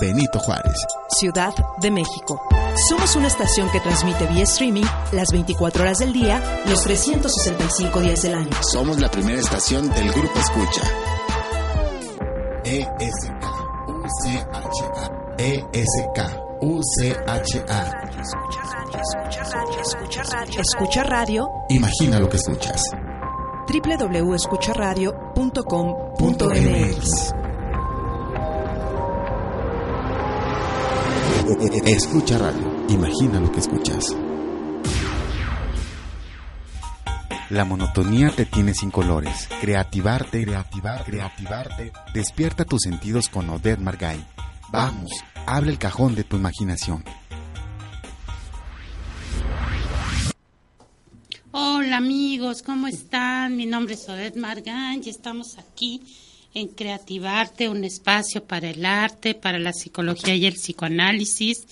Benito Juárez. Ciudad de México. Somos una estación que transmite vía streaming las 24 horas del día, los 365 días del año. Somos la primera estación del Grupo Escucha. ESK UCHA ESK UCHA Escucha radio Imagina lo que escuchas. www.escucharadio.com.mx. Escucha radio. Imagina lo que escuchas. La monotonía te tiene sin colores. Creativarte, creativar, creativarte. Despierta tus sentidos con Odette Margay. Vamos, abre el cajón de tu imaginación. Hola amigos, ¿cómo están? Mi nombre es Odette Margan y estamos aquí en Creativarte, un espacio para el arte, para la psicología y el psicoanálisis.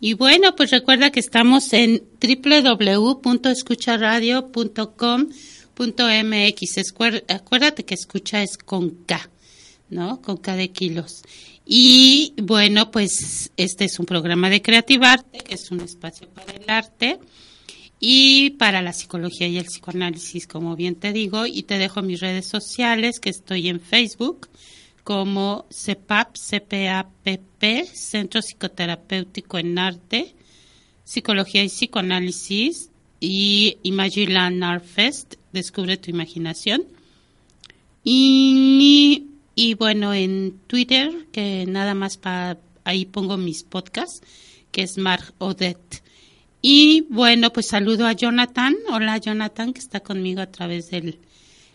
Y bueno, pues recuerda que estamos en www.escucharadio.com.mx. Acuérdate que escucha es con K, ¿no? Con K de kilos. Y bueno, pues este es un programa de Creativarte, que es un espacio para el arte y para la psicología y el psicoanálisis, como bien te digo, y te dejo mis redes sociales, que estoy en Facebook como CEPAP, CPAPP, Centro Psicoterapéutico en Arte, Psicología y Psicoanálisis, y Imagiland Art Fest, Descubre tu Imaginación. Y, y bueno, en Twitter, que nada más para ahí pongo mis podcasts, que es Mark Odette. Y bueno, pues saludo a Jonathan. Hola Jonathan, que está conmigo a través de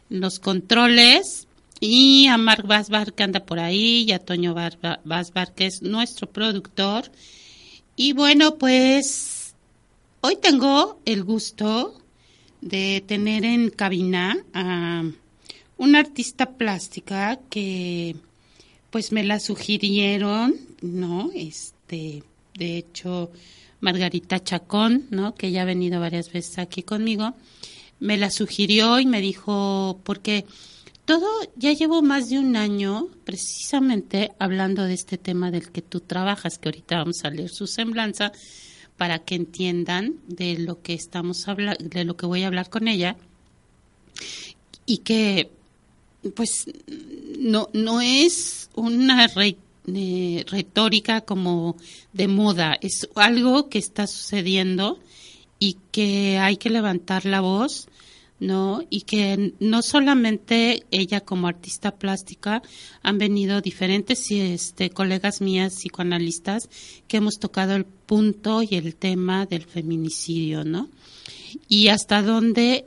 los controles. Y a Mark Basbar, que anda por ahí, y a Toño Basbar, que es nuestro productor. Y bueno, pues hoy tengo el gusto de tener en cabina a una artista plástica que pues me la sugirieron, ¿no? Este, de hecho, Margarita Chacón, ¿no? Que ya ha venido varias veces aquí conmigo, me la sugirió y me dijo, porque todo, ya llevo más de un año precisamente hablando de este tema del que tú trabajas, que ahorita vamos a leer su semblanza para que entiendan de lo que estamos hablando, de lo que voy a hablar con ella y que pues no no es una re- retórica como de moda, es algo que está sucediendo y que hay que levantar la voz, ¿no? Y que no solamente ella como artista plástica, han venido diferentes este, colegas mías psicoanalistas que hemos tocado el punto y el tema del feminicidio, ¿no? y hasta dónde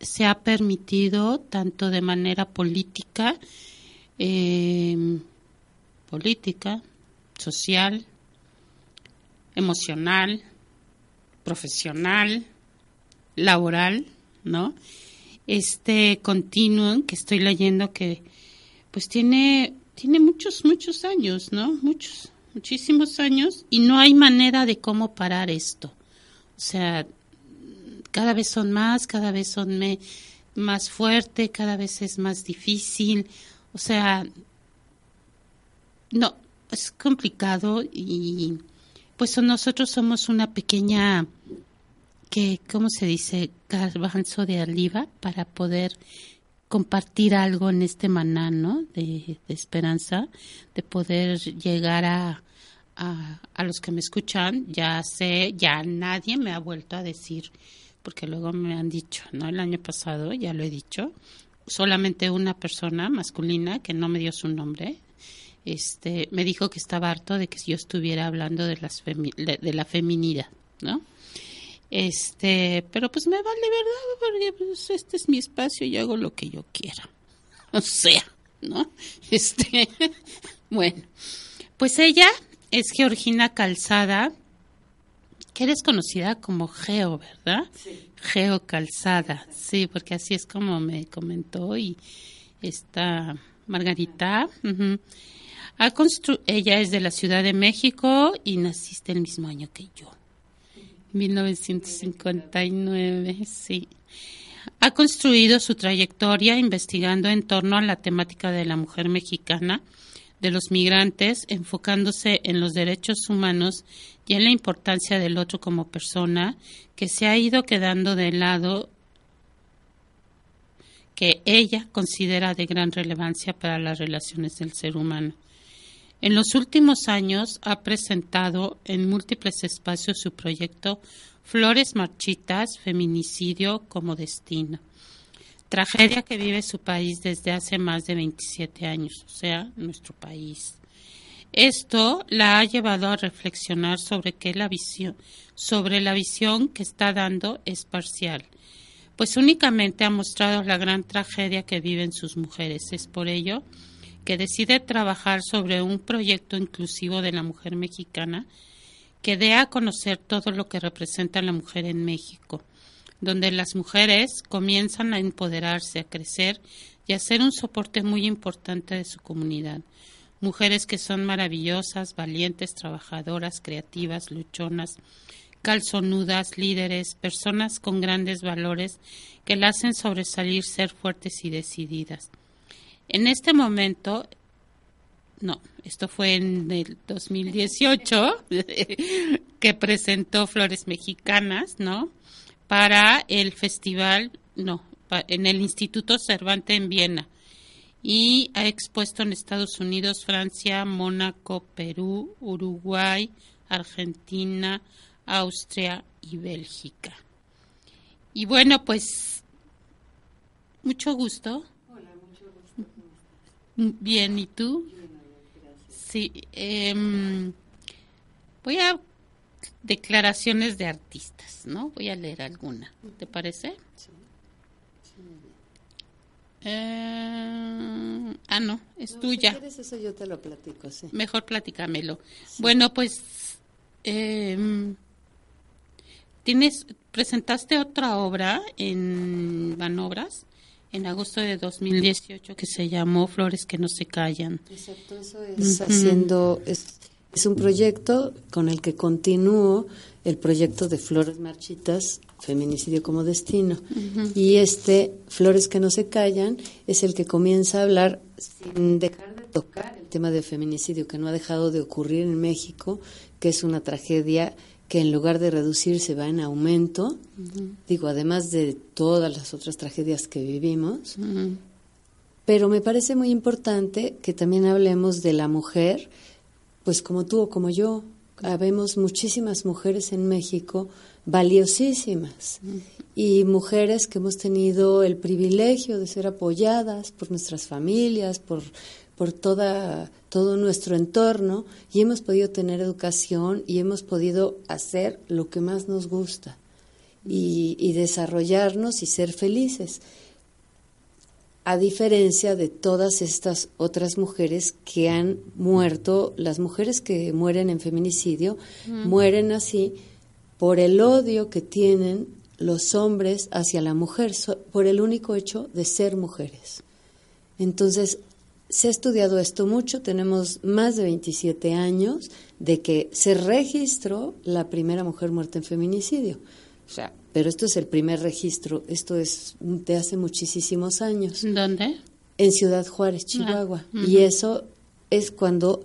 se ha permitido, tanto de manera política, eh, política, social, emocional, profesional, laboral, ¿no? Este continuum que estoy leyendo que pues tiene tiene muchos muchos años, ¿no? Muchos muchísimos años y no hay manera de cómo parar esto. O sea, cada vez son más, cada vez son me- más fuerte, cada vez es más difícil. O sea, no, es complicado y pues nosotros somos una pequeña, que, ¿cómo se dice? Garbanzo de oliva para poder compartir algo en este maná, ¿no? De, de esperanza, de poder llegar a, a, a los que me escuchan. Ya sé, ya nadie me ha vuelto a decir porque luego me han dicho, ¿no? El año pasado, ya lo he dicho, solamente una persona masculina, que no me dio su nombre, este, me dijo que estaba harto de que yo estuviera hablando de, las de, la feminidad, ¿no? Este, pero pues me vale verdad, porque pues, este es mi espacio y hago lo que yo quiera. O sea, ¿no? Este, bueno, pues ella es Georgina Calzada, que eres conocida como Geo, ¿verdad? Sí. Geo Calzada, sí, porque así es como me comentó y está Margarita. ella es de la Ciudad de México y naciste el mismo año que yo, 1959, sí. Ha construido su trayectoria investigando en torno a la temática de la mujer mexicana de los migrantes, enfocándose en los derechos humanos y en la importancia del otro como persona, que se ha ido quedando de lado que ella considera de gran relevancia para las relaciones del ser humano. En los últimos años ha presentado en múltiples espacios su proyecto Flores Marchitas, Feminicidio como Destino tragedia que vive su país desde hace más de 27 años, o sea, nuestro país. Esto la ha llevado a reflexionar sobre que la visión, sobre la visión que está dando es parcial, pues únicamente ha mostrado la gran tragedia que viven sus mujeres. Es por ello que decide trabajar sobre un proyecto inclusivo de la mujer mexicana que dé a conocer todo lo que representa la mujer en México donde las mujeres comienzan a empoderarse, a crecer y a ser un soporte muy importante de su comunidad. Mujeres que son maravillosas, valientes, trabajadoras, creativas, luchonas, calzonudas, líderes, personas con grandes valores que la hacen sobresalir, ser fuertes y decididas. En este momento, no, esto fue en el 2018, que presentó Flores Mexicanas, ¿no? para el festival, no, en el Instituto Cervantes en Viena y ha expuesto en Estados Unidos, Francia, Mónaco, Perú, Uruguay, Argentina, Austria y Bélgica. Y bueno, pues mucho gusto. Hola, mucho gusto. Bien, ¿y tú? Sí, eh, voy a declaraciones de artistas, ¿no? Voy a leer alguna, ¿te parece? Sí. Eh, ah, no, es tuya. Si quieres eso yo te lo platico, sí. Mejor platícamelo. Bueno, pues eh, tienes presentaste otra obra en Banobras en agosto de 2018 que se llamó Flores que no se callan. Exacto, eso es haciendo es un proyecto con el que continúo el proyecto de Flores Marchitas, Feminicidio como Destino. Y este, Flores que no se callan, es el que comienza a hablar sin dejar de tocar el tema de feminicidio, que no ha dejado de ocurrir en México, que es una tragedia que en lugar de reducirse va en aumento, digo, además de todas las otras tragedias que vivimos. Pero me parece muy importante que también hablemos de la mujer pues como tú o como yo, habemos muchísimas mujeres en México valiosísimas. Y mujeres que hemos tenido el privilegio de ser apoyadas por nuestras familias, por, por toda, todo nuestro entorno y hemos podido tener educación y hemos podido hacer lo que más nos gusta y, y desarrollarnos y ser felices a diferencia de todas estas otras mujeres que han muerto, las mujeres que mueren en feminicidio, mueren así por el odio que tienen los hombres hacia la mujer, por el único hecho de ser mujeres. Entonces, se ha estudiado esto mucho, tenemos más de 27 años de que se registró la primera mujer muerta en feminicidio. O sea, pero esto es el primer registro, esto es de hace muchísimos años. ¿Dónde? En Ciudad Juárez, ah, Chihuahua. Y eso es cuando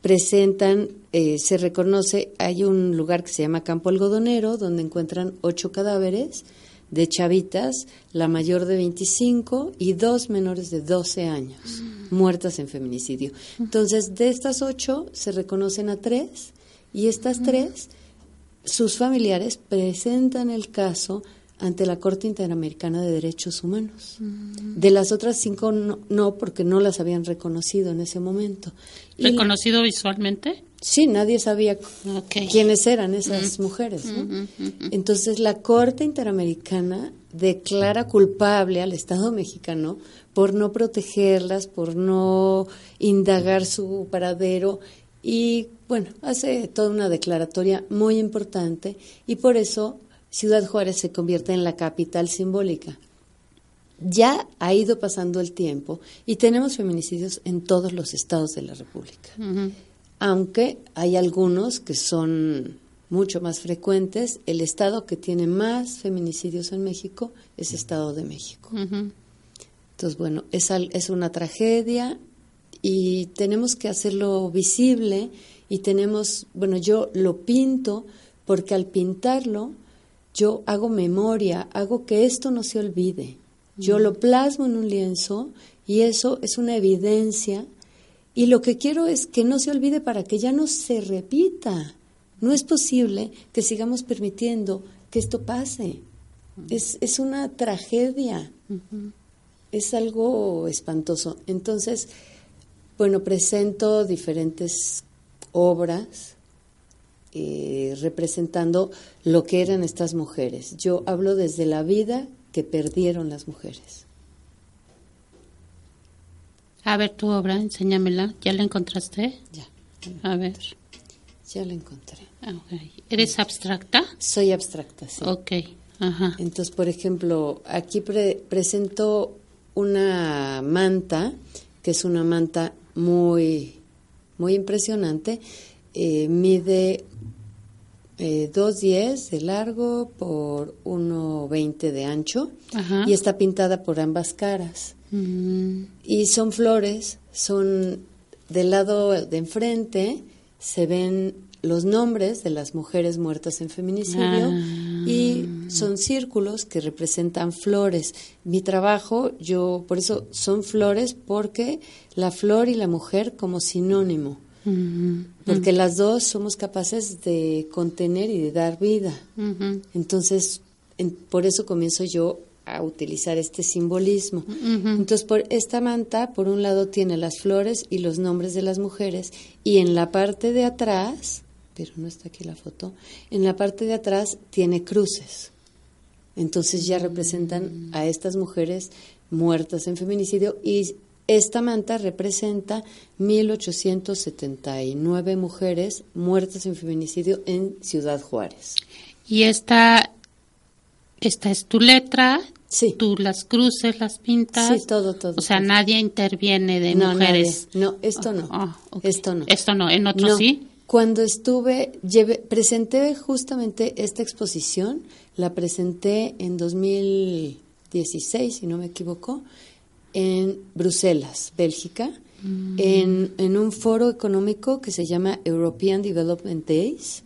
presentan, eh, se reconoce, hay un lugar que se llama Campo Algodonero, donde encuentran ocho cadáveres de chavitas, la mayor de 25 y dos menores de 12 años, mm. muertas en feminicidio. Entonces, de estas ocho se reconocen a tres y estas tres sus familiares presentan el caso ante la Corte Interamericana de Derechos Humanos. De las otras cinco no, porque no las habían reconocido en ese momento. ¿Reconocido visualmente? Sí, nadie sabía quiénes eran esas mujeres. Entonces la Corte Interamericana declara culpable al Estado mexicano por no protegerlas, por no indagar su paradero y bueno, hace toda una declaratoria muy importante y por eso Ciudad Juárez se convierte en la capital simbólica. Ya ha ido pasando el tiempo y tenemos feminicidios en todos los estados de la República. Aunque hay algunos que son mucho más frecuentes, el estado que tiene más feminicidios en México es Estado de México. Entonces, bueno, es, es una tragedia y tenemos que hacerlo visible y tenemos, bueno, yo lo pinto porque al pintarlo yo hago memoria, hago que esto no se olvide. Yo lo plasmo en un lienzo y eso es una evidencia y lo que quiero es que no se olvide para que ya no se repita. No es posible que sigamos permitiendo que esto pase. Es, es una tragedia. Es algo espantoso. Entonces, bueno, presento diferentes obras eh, representando lo que eran estas mujeres. Yo hablo desde la vida que perdieron las mujeres. A ver tu obra, enséñamela. ¿Ya la encontraste? Ya. A ver. Ya la encontré. Ah, ¿Eres abstracta? Soy abstracta, sí. Ok. Ajá. Entonces, por ejemplo, aquí presento una manta, que es una manta muy, muy impresionante. Eh, mide eh, 2,10 de largo por 1,20 de ancho y está pintada por ambas caras. Y son flores, son del lado de enfrente, se ven los nombres de las mujeres muertas en feminicidio ah. y son círculos que representan flores. Mi trabajo, yo por eso son flores porque la flor y la mujer como sinónimo. Porque las dos somos capaces de contener y de dar vida. Entonces, por eso comienzo yo a utilizar este simbolismo. Entonces, por esta manta, por un lado tiene las flores y los nombres de las mujeres, y en la parte de atrás, pero no está aquí la foto, en la parte de atrás tiene cruces. Entonces ya representan a estas mujeres muertas en feminicidio y esta manta representa 1.879 mujeres muertas en feminicidio en Ciudad Juárez. Y esta, esta es tu letra, sí. tú las cruces, las pintas. Sí, todo, todo. O sea, nadie interviene de mujeres. No, esto no. Ah, esto no. Esto no, en otro sí. Cuando estuve, llevé, presenté justamente esta exposición, la presenté en 2016, si no me equivoco, en Bruselas, Bélgica, mm. en, un foro económico que se llama European Development Days.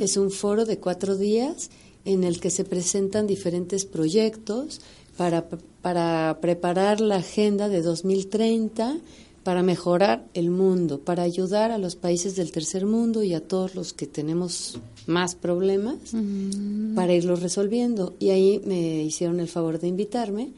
Es un foro de cuatro días en el que se presentan diferentes proyectos para, para preparar la agenda de 2030 para mejorar el mundo, para ayudar a los países del tercer mundo y a todos los que tenemos más problemas, para irlos resolviendo. Y ahí me hicieron el favor de invitarme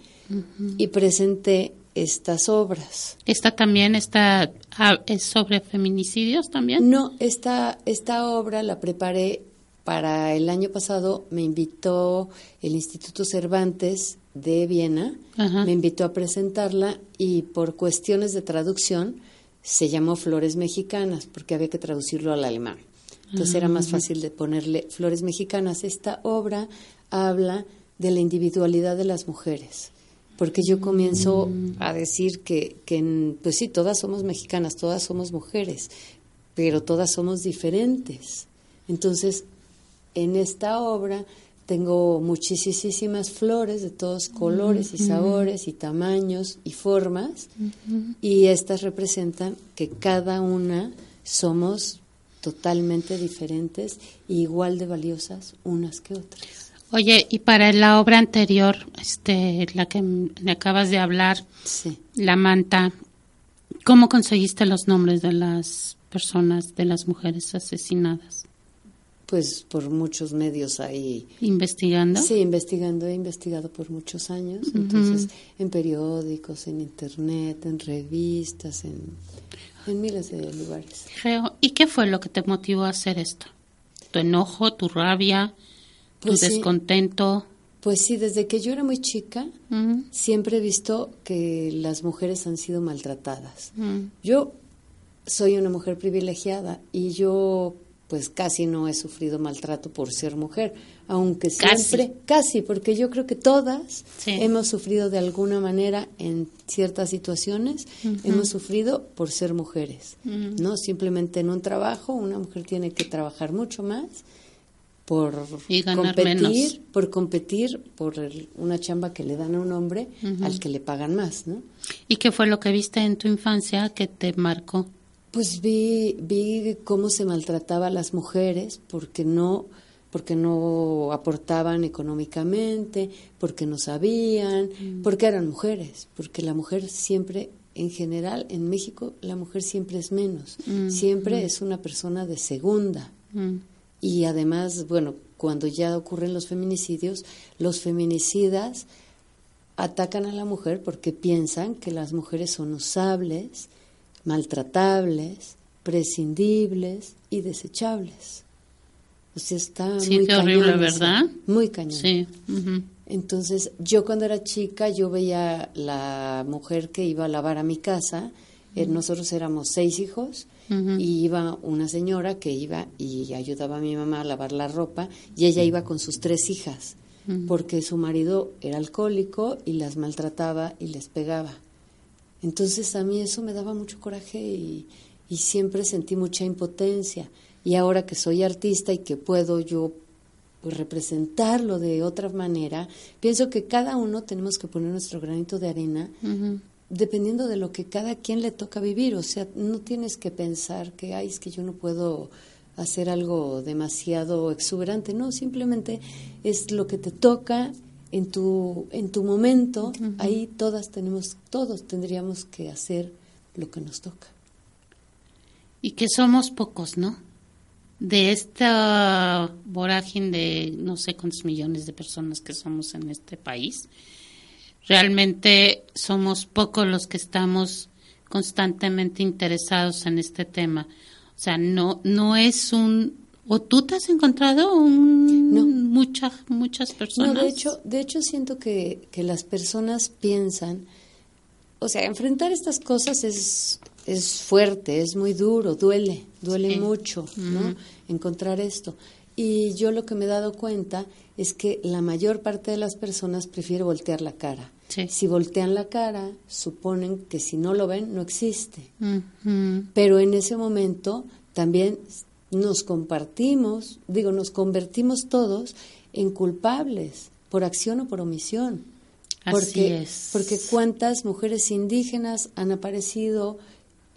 y presenté estas obras. ¿Esta también está, ah, es sobre feminicidios también? No, esta, esta obra la preparé para el año pasado, me invitó el Instituto Cervantes de Viena, me invitó a presentarla y por cuestiones de traducción se llamó Flores Mexicanas, porque había que traducirlo al alemán. Entonces era más fácil de ponerle Flores Mexicanas. Esta obra habla de la individualidad de las mujeres porque yo comienzo mm. a decir que, que, pues sí, todas somos mexicanas, todas somos mujeres, pero todas somos diferentes. Entonces, en esta obra tengo muchísimas flores de todos colores y sabores y tamaños y formas, y estas representan que cada una somos totalmente diferentes e igual de valiosas unas que otras. Oye, y para la obra anterior, este, la que me acabas de hablar, la manta, ¿cómo conseguiste los nombres de las personas, de las mujeres asesinadas? Pues por muchos medios ahí. ¿Investigando? Sí, investigando, he investigado por muchos años, entonces en periódicos, en internet, en revistas, en, en miles de lugares. ¿Y qué fue lo que te motivó a hacer esto? ¿Tu enojo, tu rabia, tu Pues sí. descontento? Pues sí, desde que yo era muy chica, siempre he visto que las mujeres han sido maltratadas. Yo soy una mujer privilegiada y yo pues casi no he sufrido maltrato por ser mujer, aunque Casi. siempre, casi, porque yo creo que todas Sí. hemos sufrido de alguna manera en ciertas situaciones, hemos sufrido por ser mujeres, ¿no? Simplemente en un trabajo una mujer tiene que trabajar mucho más por Y ganar competir, menos. por competir por el- una chamba que le dan a un hombre al que le pagan más, ¿no? ¿Y qué fue lo que viste en tu infancia que te marcó? Pues vi, vi cómo se maltrataba a las mujeres porque no, porque no aportaban económicamente, porque no sabían, porque eran mujeres, porque la mujer siempre, en general, en México, la mujer siempre es menos, siempre es una persona de segunda. Mm, Y además, bueno, cuando ya ocurren los feminicidios, los feminicidas atacan a la mujer porque piensan que las mujeres son usables, maltratables, prescindibles y desechables. O sea, está Sí, muy qué horrible, cañón eso, ¿verdad? Muy cañón. Sí. Entonces, yo cuando era chica, yo veía la mujer que iba a lavar a mi casa. eh, nosotros éramos seis hijos y iba una señora que iba y ayudaba a mi mamá a lavar la ropa y ella iba con sus tres hijas porque su marido era alcohólico y las maltrataba y les pegaba. Entonces a mí eso me daba mucho coraje y, y siempre sentí mucha impotencia. Y ahora que soy artista y que puedo yo pues, representarlo de otra manera, pienso que cada uno tenemos que poner nuestro granito de arena dependiendo de lo que cada quien le toca vivir. O sea, no tienes que pensar que, ay, es que yo no puedo hacer algo demasiado exuberante. No, simplemente es lo que te toca en tu, en tu momento. Ahí todas tenemos, todos tendríamos que hacer lo que nos toca. Y que somos pocos, ¿no? De esta vorágine de no sé cuántos millones de personas que somos en este país, realmente somos pocos los que estamos constantemente interesados en este tema. O sea, no no es un o tú te has encontrado un No. muchas muchas personas. No, de hecho, de hecho siento que, que las personas piensan, o sea, enfrentar estas cosas es, es fuerte, es muy duro, duele, duele Sí. mucho, ¿no? Encontrar esto. Y yo lo que me he dado cuenta es que la mayor parte de las personas prefiere voltear la cara. Sí. Si voltean la cara, suponen que si no lo ven, no existe. Pero en ese momento también nos compartimos, digo, nos convertimos todos en culpables por acción o por omisión. Así Porque, es. porque cuántas mujeres indígenas han aparecido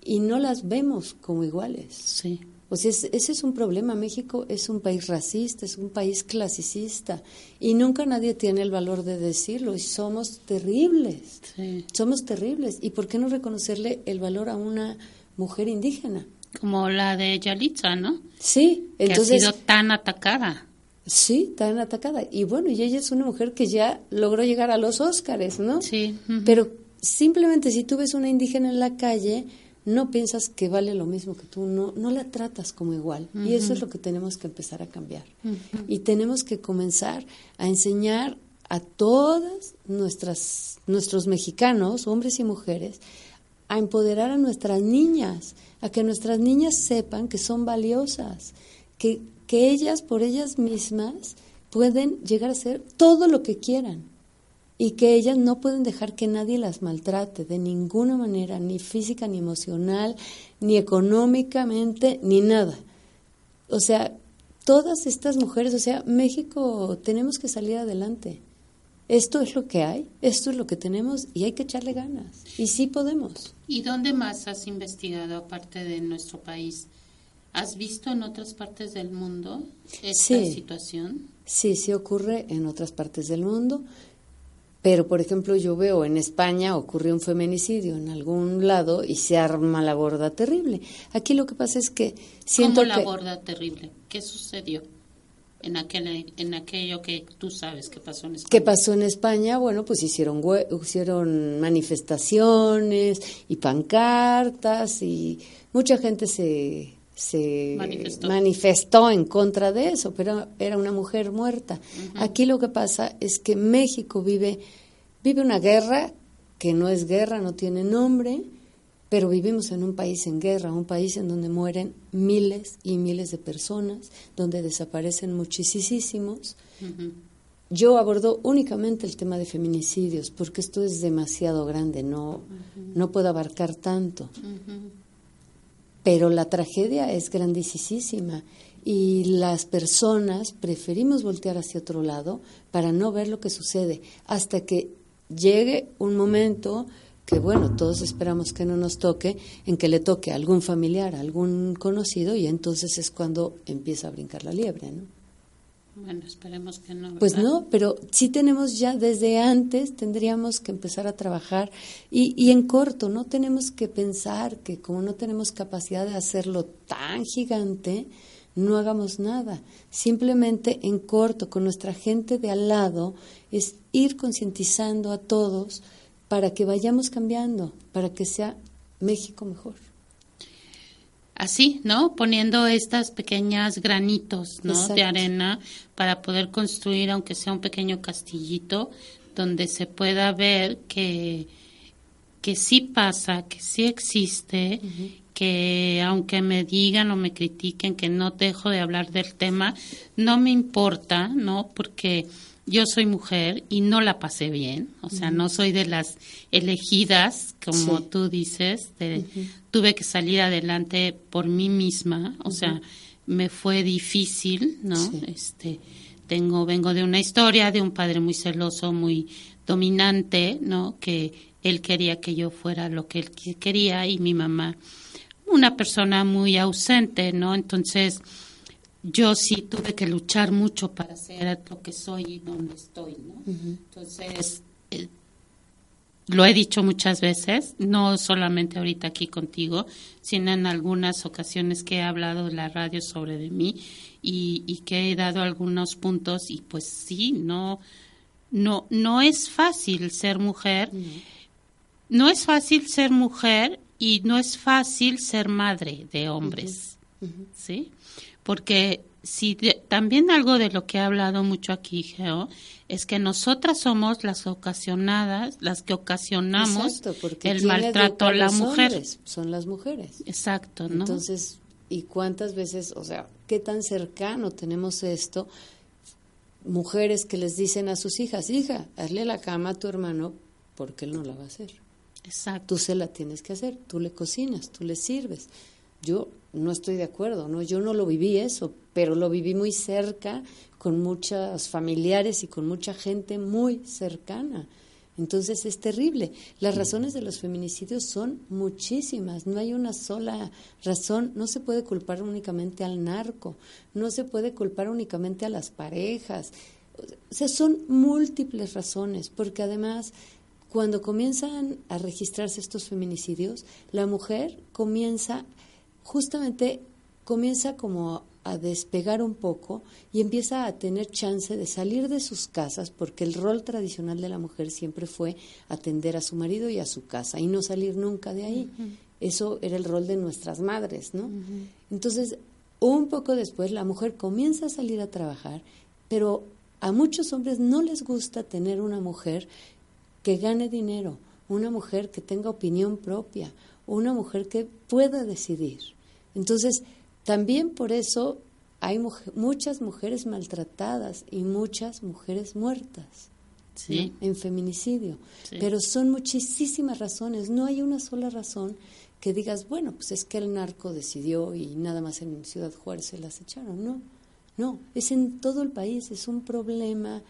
y no las vemos como iguales. Sí. O sea, es- ese es un problema. México es un país racista, es un país clasicista y nunca nadie tiene el valor de decirlo y somos terribles. Sí. Somos terribles. ¿Y por qué no reconocerle el valor a una mujer indígena? Como la de Yalitza, ¿no? Sí, que entonces ha sido tan atacada. sí, tan atacada. Y bueno, y ella es una mujer que ya logró llegar a los Óscares, ¿no? Sí. Pero simplemente si tú ves una indígena en la calle, no piensas que vale lo mismo que tú, no, no la tratas como igual. Y eso es lo que tenemos que empezar a cambiar. Y tenemos que comenzar a enseñar a todas nuestras, nuestros mexicanos, hombres y mujeres, a empoderar a nuestras niñas, a que nuestras niñas sepan que son valiosas, que, que ellas por ellas mismas pueden llegar a ser todo lo que quieran y que ellas no pueden dejar que nadie las maltrate de ninguna manera, ni física, ni emocional, ni económicamente, ni nada. O sea, todas estas mujeres, o sea, México tenemos que salir adelante. Esto es lo que hay, esto es lo que tenemos y hay que echarle ganas. Y sí podemos. ¿Y dónde más has investigado aparte de nuestro país? ¿Has visto en otras partes del mundo esta Sí. situación? Sí, sí ocurre en otras partes del mundo, pero por ejemplo yo veo en España ocurrió un feminicidio en algún lado y se arma la gorda terrible. Aquí lo que pasa es que siento ¿Cómo la que gorda terrible? ¿Qué sucedió? En, aquel, en aquello que tú sabes que pasó en España. ¿Qué pasó en España? Bueno, pues hicieron, hicieron manifestaciones y pancartas y mucha gente se, se manifestó. en contra de eso, pero era una mujer muerta. Aquí lo que pasa es que México vive, vive una guerra que no es guerra, no tiene nombre, pero vivimos en un país en guerra, un país en donde mueren miles y miles de personas, donde desaparecen muchísimos. Yo abordo únicamente el tema de feminicidios, porque esto es demasiado grande, no, no puedo abarcar tanto. Pero la tragedia es grandísima y las personas preferimos voltear hacia otro lado para no ver lo que sucede, hasta que llegue un momento que bueno, todos esperamos que no nos toque, en que le toque a algún familiar, a algún conocido, y entonces es cuando empieza a brincar la liebre, ¿no? Bueno, esperemos que no. Pues no, pero sí tenemos ya desde antes, tendríamos que empezar a trabajar y, y en corto, no tenemos que pensar que como no tenemos capacidad de hacerlo tan gigante, no hagamos nada. Simplemente en corto, con nuestra gente de al lado, es ir concientizando a todos para que vayamos cambiando, para que sea México mejor. Así, ¿no? Poniendo estas pequeñas granitos, ¿no? De arena para poder construir, aunque sea un pequeño castillito, donde se pueda ver que, que sí pasa, que sí existe, que aunque me digan o me critiquen que no dejo de hablar del tema, no me importa, ¿no? Porque yo soy mujer y no la pasé bien, o sea, no soy de las elegidas, como tú dices, tuve que salir adelante por mí misma, o sea, me fue difícil, ¿no? Este, tengo, vengo de una historia de un padre muy celoso, muy dominante, ¿no? Que él quería que yo fuera lo que él quería y mi mamá, una persona muy ausente, ¿no? Entonces, yo sí tuve que luchar mucho para ser lo que soy y donde estoy, ¿no? Entonces, eh, lo he dicho muchas veces, no solamente ahorita aquí contigo, sino en algunas ocasiones que he hablado en la radio sobre de mí y, que he dado algunos puntos y pues sí, no, no, no es fácil ser mujer, no es fácil ser mujer y no es fácil ser madre de hombres, ¿sí? Porque si también algo de lo que he hablado mucho aquí, Geo, es que nosotras somos las ocasionadas, las que ocasionamos el maltrato a la mujer. son las mujeres. Exacto, ¿no? Entonces, ¿y cuántas veces, o sea, qué tan cercano tenemos esto? Mujeres que les dicen a sus hijas, hija, hazle la cama a tu hermano porque él no la va a hacer. Exacto. Tú se la tienes que hacer, tú le cocinas, tú le sirves. Yo no estoy de acuerdo, ¿no? Yo no lo viví eso, pero lo viví muy cerca, con muchos familiares y con mucha gente muy cercana. Entonces es terrible. Las razones de los feminicidios son muchísimas. No hay una sola razón. No se puede culpar únicamente al narco. No se puede culpar únicamente a las parejas. O sea, son múltiples razones, porque además cuando comienzan a registrarse estos feminicidios, la mujer comienza justamente comienza como a despegar un poco y empieza a tener chance de salir de sus casas, porque el rol tradicional de la mujer siempre fue atender a su marido y a su casa y no salir nunca de ahí. Eso era el rol de nuestras madres, ¿no? Entonces, un poco después la mujer comienza a salir a trabajar, pero a muchos hombres no les gusta tener una mujer que gane dinero, una mujer que tenga opinión propia, una mujer que pueda decidir. Entonces, también por eso hay muchas mujeres maltratadas y muchas mujeres muertas en feminicidio. Pero son muchísimas razones, no hay una sola razón que digas, bueno, pues es que el narco decidió y nada más en Ciudad Juárez se las echaron. No, no, es en todo el país, es un problema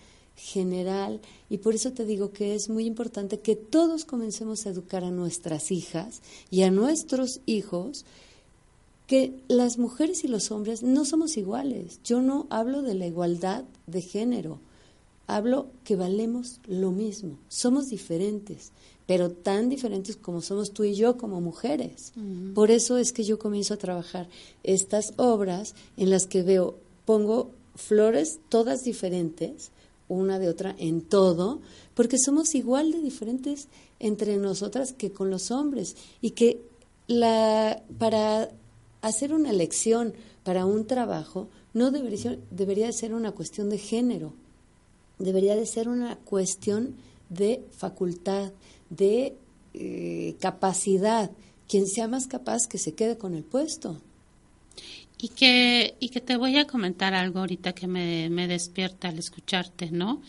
general y por eso te digo que es muy importante que todos comencemos a educar a nuestras hijas y a nuestros hijos que las mujeres y los hombres no somos iguales. Yo no hablo de la igualdad de género, hablo que valemos lo mismo, somos diferentes, pero tan diferentes como somos tú y yo como mujeres. Por eso es que yo comienzo a trabajar estas obras en las que veo, pongo flores todas diferentes, una de otra en todo, porque somos igual de diferentes entre nosotras que con los hombres y que la para hacer una elección para un trabajo no debería, debería de ser una cuestión de género, debería de ser una cuestión de facultad, de eh, capacidad. Quien sea más capaz que se quede con el puesto. Y que, y que te voy a comentar algo ahorita que me, me despierta al escucharte, ¿no?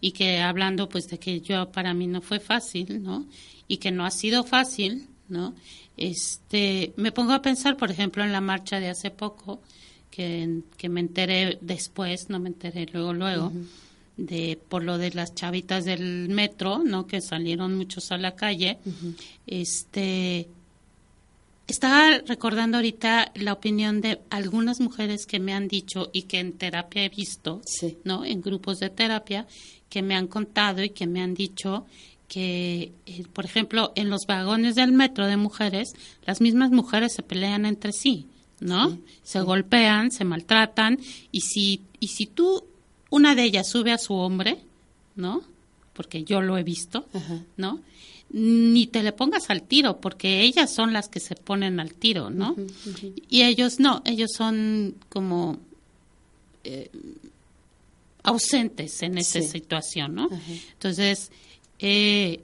Y que hablando pues de que yo para mí no fue fácil, ¿no? Y que no ha sido fácil, ¿no? Este, me pongo a pensar, por ejemplo, en la marcha de hace poco, que, que me enteré después, no me enteré luego, luego, de por lo de las chavitas del metro, ¿no? Que salieron muchos a la calle. Este, estaba recordando ahorita la opinión de algunas mujeres que me han dicho y que en terapia he visto, ¿no? En grupos de terapia que me han contado y que me han dicho que, eh, por ejemplo, en los vagones del metro de mujeres, las mismas mujeres se pelean entre sí, ¿no? se golpean, se maltratan y si y si tú una de ellas sube a su hombre, ¿no? Porque yo lo he visto, ¿no? Ni te le pongas al tiro, porque ellas son las que se ponen al tiro, ¿no? Y ellos no, ellos son como eh, ausentes en esa situación, ¿no? Entonces, eh,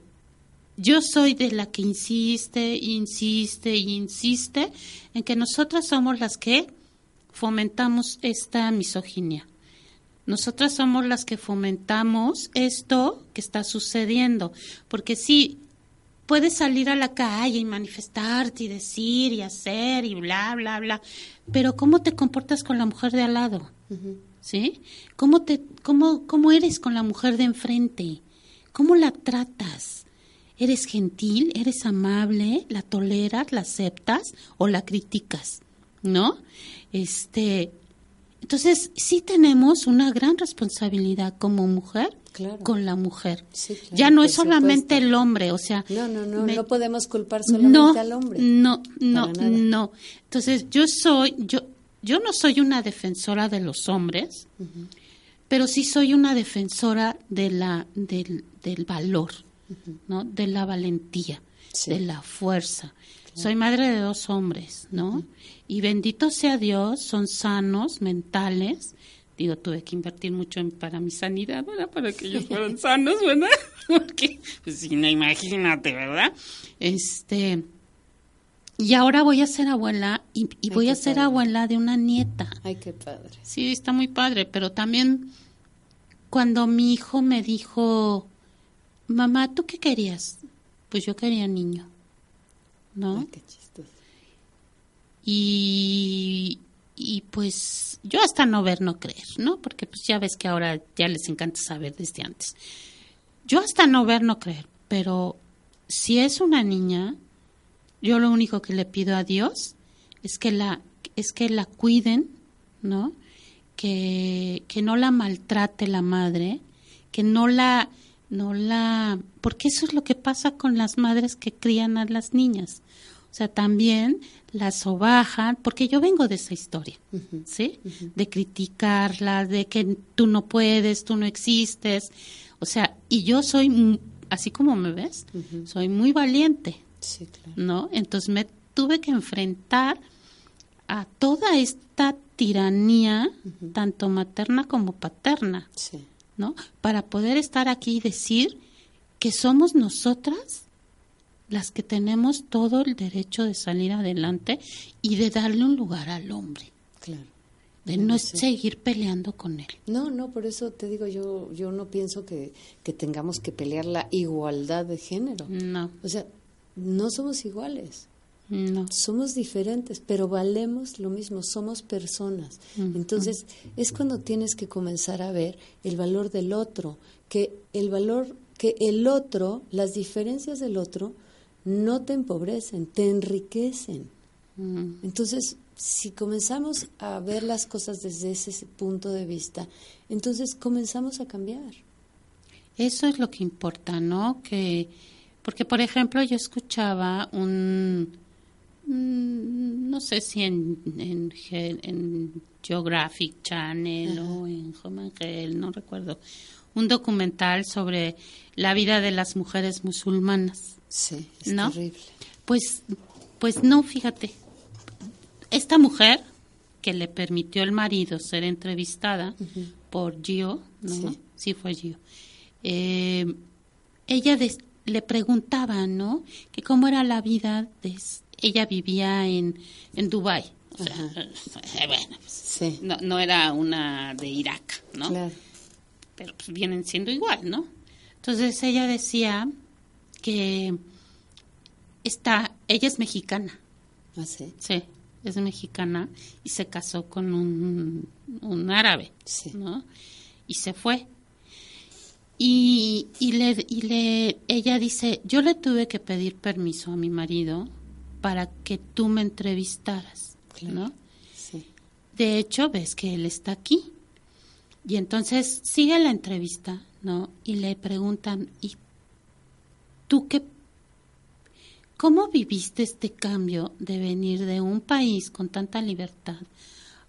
yo soy de la que insiste, insiste, insiste en que nosotras somos las que fomentamos esta misoginia. Nosotras somos las que fomentamos esto que está sucediendo, porque sí, puedes salir a la calle y manifestarte y decir y hacer y bla, bla, bla, pero ¿cómo te comportas con la mujer de al lado? ¿Sí? ¿Cómo, te, cómo, ¿Cómo eres con la mujer de enfrente? ¿Cómo la tratas? ¿Eres gentil? ¿Eres amable? ¿La toleras? ¿La aceptas? ¿O la criticas? ¿No? Este, entonces, sí tenemos una gran responsabilidad como mujer con la mujer. ya no es solamente el hombre, o sea... No, no, no, no podemos culpar solamente al hombre. No, no, no. Entonces, yo soy, yo, yo no soy una defensora de los hombres, pero sí soy una defensora de la, del, del valor, ¿no? De la valentía, de la fuerza. Soy madre de dos hombres, ¿no? Y bendito sea Dios, son sanos, mentales. Digo, tuve que invertir mucho en, para mi sanidad, ¿verdad? Para que ellos fueran sanos, ¿verdad? Porque, pues si no, imagínate, ¿verdad? Este. Y ahora voy a ser abuela y, voy a ser abuela de una nieta. Ay, qué padre. Sí, está muy padre, pero también cuando mi hijo me dijo, mamá, ¿tú qué querías? Pues yo quería niño. ¿no? qué chistoso. Y, y pues yo hasta no ver, no creer, ¿no? Porque pues ya ves que ahora ya les encanta saber desde antes. Yo hasta no ver, no creer, pero si es una niña, yo lo único que le pido a Dios es que la, es que la cuiden, ¿no? Que, que no la maltrate la madre, que no la, no la, porque eso es lo que pasa con las madres que crían a las niñas. O sea, también la sobajan, porque yo vengo de esa historia, ¿sí? De criticarla, de que tú no puedes, tú no existes. O sea, y yo soy, así como me ves, soy muy valiente, sí, claro. ¿no? Entonces me tuve que enfrentar a toda esta tiranía, tanto materna como paterna, ¿no? Para poder estar aquí y decir que somos nosotras las que tenemos todo el derecho de salir adelante y de darle un lugar al hombre. Claro. De no seguir peleando con él. No, no, por eso te digo, yo, yo no pienso que, que tengamos que pelear la igualdad de género. No. O sea, no somos iguales. No. Somos diferentes, pero valemos lo mismo, somos personas. Entonces, es cuando tienes que comenzar a ver el valor del otro, que el valor, que el otro, las diferencias del otro, no te empobrecen, te enriquecen. Entonces, si comenzamos a ver las cosas desde ese punto de vista, entonces comenzamos a cambiar. Eso es lo que importa, ¿no? Que porque por ejemplo yo escuchaba un no sé si en, en, en Geographic Channel o en Home no recuerdo, un documental sobre la vida de las mujeres musulmanas. Sí, es ¿no? terrible. Pues, pues no, fíjate. Esta mujer que le permitió al marido ser entrevistada por Gio, ¿no? Sí, fue Gio. Eh, ella le preguntaba, ¿no? Que cómo era la vida de... Ella vivía en, en Dubái. O sea, eh, bueno, Sí. no, no era una de Irak, ¿no? Claro. pero pues vienen siendo igual, ¿no? Entonces ella decía que está, ella es mexicana, Ah, sí. sí, es mexicana y se casó con un, un árabe, Sí. ¿no? Y se fue. Y, y, le, y le, ella dice, yo le tuve que pedir permiso a mi marido para que tú me entrevistaras, Claro. ¿no? Sí. De hecho, ves que él está aquí. Y entonces sigue la entrevista, ¿no? Y le preguntan, ¿y tú qué? ¿Cómo viviste este cambio de venir de un país con tanta libertad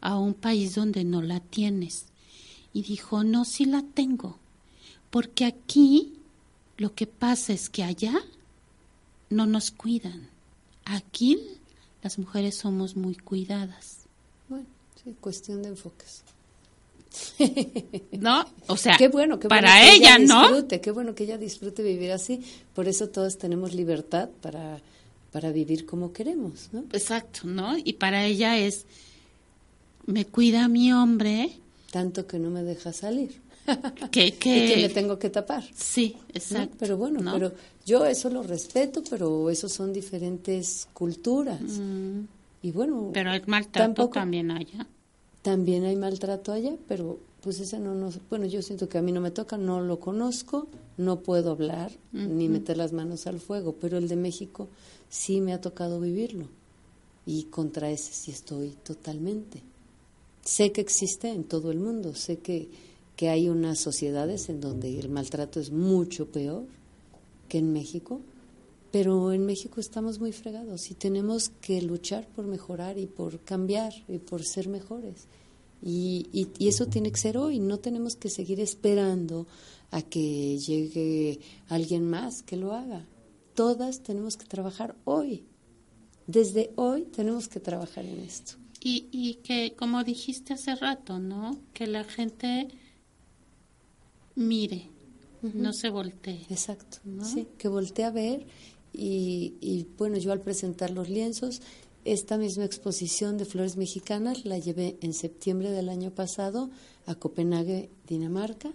a un país donde no la tienes? Y dijo, no, sí la tengo, porque aquí lo que pasa es que allá no nos cuidan. Aquí las mujeres somos muy cuidadas. Bueno, sí, cuestión de enfoques. ¿No? O sea, Qué bueno, qué para bueno que ella, ¿no? disfrute, qué bueno que ella disfrute vivir así. Por eso todos tenemos libertad para, para vivir como queremos, ¿no? Exacto, ¿no? Y para ella es, me cuida mi hombre, Tanto que no me deja salir. que, Y que... que me tengo que tapar. Sí, ¿no? exacto. Pero bueno, ¿no? pero yo eso lo respeto, pero esos son diferentes culturas. Mm, Y bueno, pero el maltrato tampoco- también allá. También hay maltrato allá, pero pues ese no nos, bueno, yo siento que a mí no me toca, no lo conozco, no puedo hablar ni meter las manos al fuego, pero el de México sí me ha tocado vivirlo y contra ese sí estoy totalmente. Sé que existe en todo el mundo, sé que, que hay unas sociedades en donde el maltrato es mucho peor que en México, pero en México estamos muy fregados y tenemos que luchar por mejorar y por cambiar y por ser mejores. Y, y, y eso tiene que ser hoy, no tenemos que seguir esperando a que llegue alguien más que lo haga. Todas tenemos que trabajar hoy. Desde hoy tenemos que trabajar en esto. Y, y que, como dijiste hace rato, ¿no? Que la gente mire, no se voltee. Exacto, ¿No? sí, que volteé a ver y, y, bueno, yo al presentar los lienzos, esta misma exposición de flores mexicanas la llevé en septiembre del año pasado a Copenhague, Dinamarca,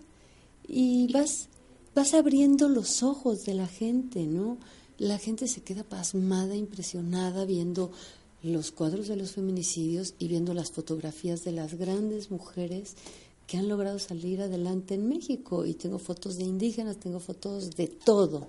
y vas, vas abriendo los ojos de la gente, ¿no? La gente se queda pasmada, impresionada viendo los cuadros de los feminicidios y viendo las fotografías de las grandes mujeres que han logrado salir adelante en México. Y tengo fotos de indígenas, tengo fotos de todo,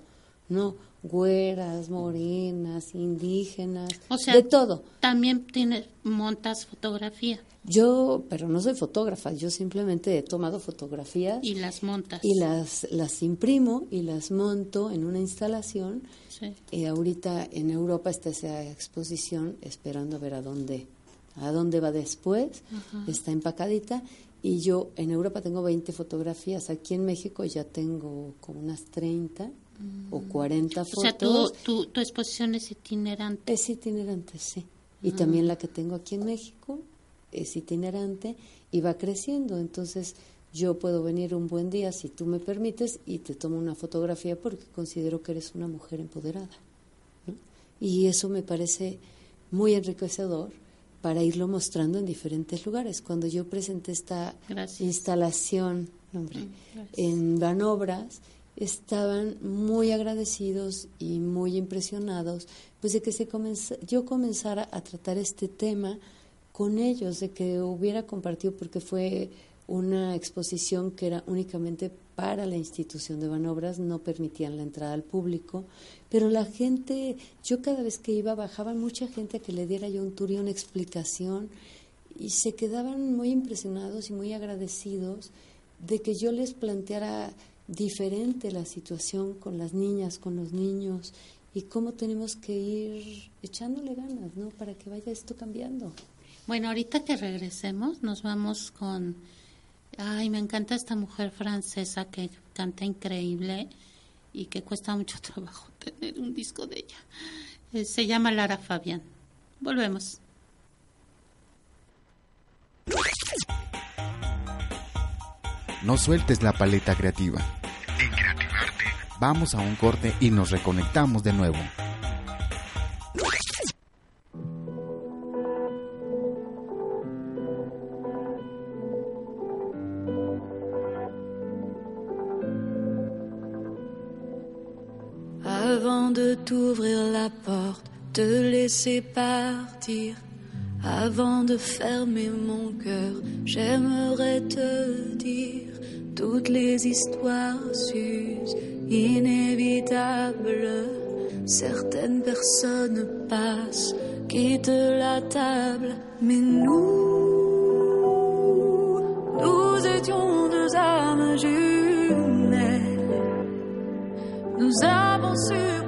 ¿no? Güeras, morenas, indígenas, O sea, de todo. También tiene, montas fotografía Yo, pero no soy fotógrafa, yo simplemente he tomado fotografías y las montas. y las, las imprimo y las monto en una instalación. Sí. Y ahorita en Europa está esa exposición esperando a ver a dónde, a dónde va después. Está empacadita. Y yo en Europa tengo 20 fotografías. Aquí en México ya tengo como unas 30 o 40 O fotos. sea, tu, tu, tu exposición es itinerante. Es itinerante, sí. Y también la que tengo aquí en México es itinerante y va creciendo. Entonces yo puedo venir un buen día, si tú me permites, y te tomo una fotografía porque considero que eres una mujer empoderada. ¿no? Y eso me parece muy enriquecedor para irlo mostrando en diferentes lugares. Cuando yo presenté esta Gracias. instalación hombre, en Banobras, estaban muy agradecidos y muy impresionados pues de que se comenza- yo comenzara a tratar este tema con ellos, de que hubiera compartido, porque fue una exposición que era únicamente para la institución de Banobras, no permitían la entrada al público, pero la gente, yo cada vez que iba bajaba mucha gente a que le diera yo un tour y una explicación y se quedaban muy impresionados y muy agradecidos de que yo les planteara diferente la situación con las niñas, con los niños y cómo tenemos que ir echándole ganas, ¿no? Para que vaya esto cambiando. Bueno, ahorita que regresemos nos vamos con... Ay, me encanta esta mujer francesa que canta increíble y que cuesta mucho trabajo tener un disco de ella. Eh, se llama Lara Fabián. Volvemos. No sueltes la paleta creativa. En Creativarte. Vamos a un corte y nos reconectamos de nuevo. Avant de t'ouvrir la porte, te laisser partir. Avant de fermer mon cœur, j'aimerais te dire toutes les histoires s'usent, inévitables. Certaines personnes passent, quittent la table, mais nous, nous étions deux âmes jumelles. Nous avons su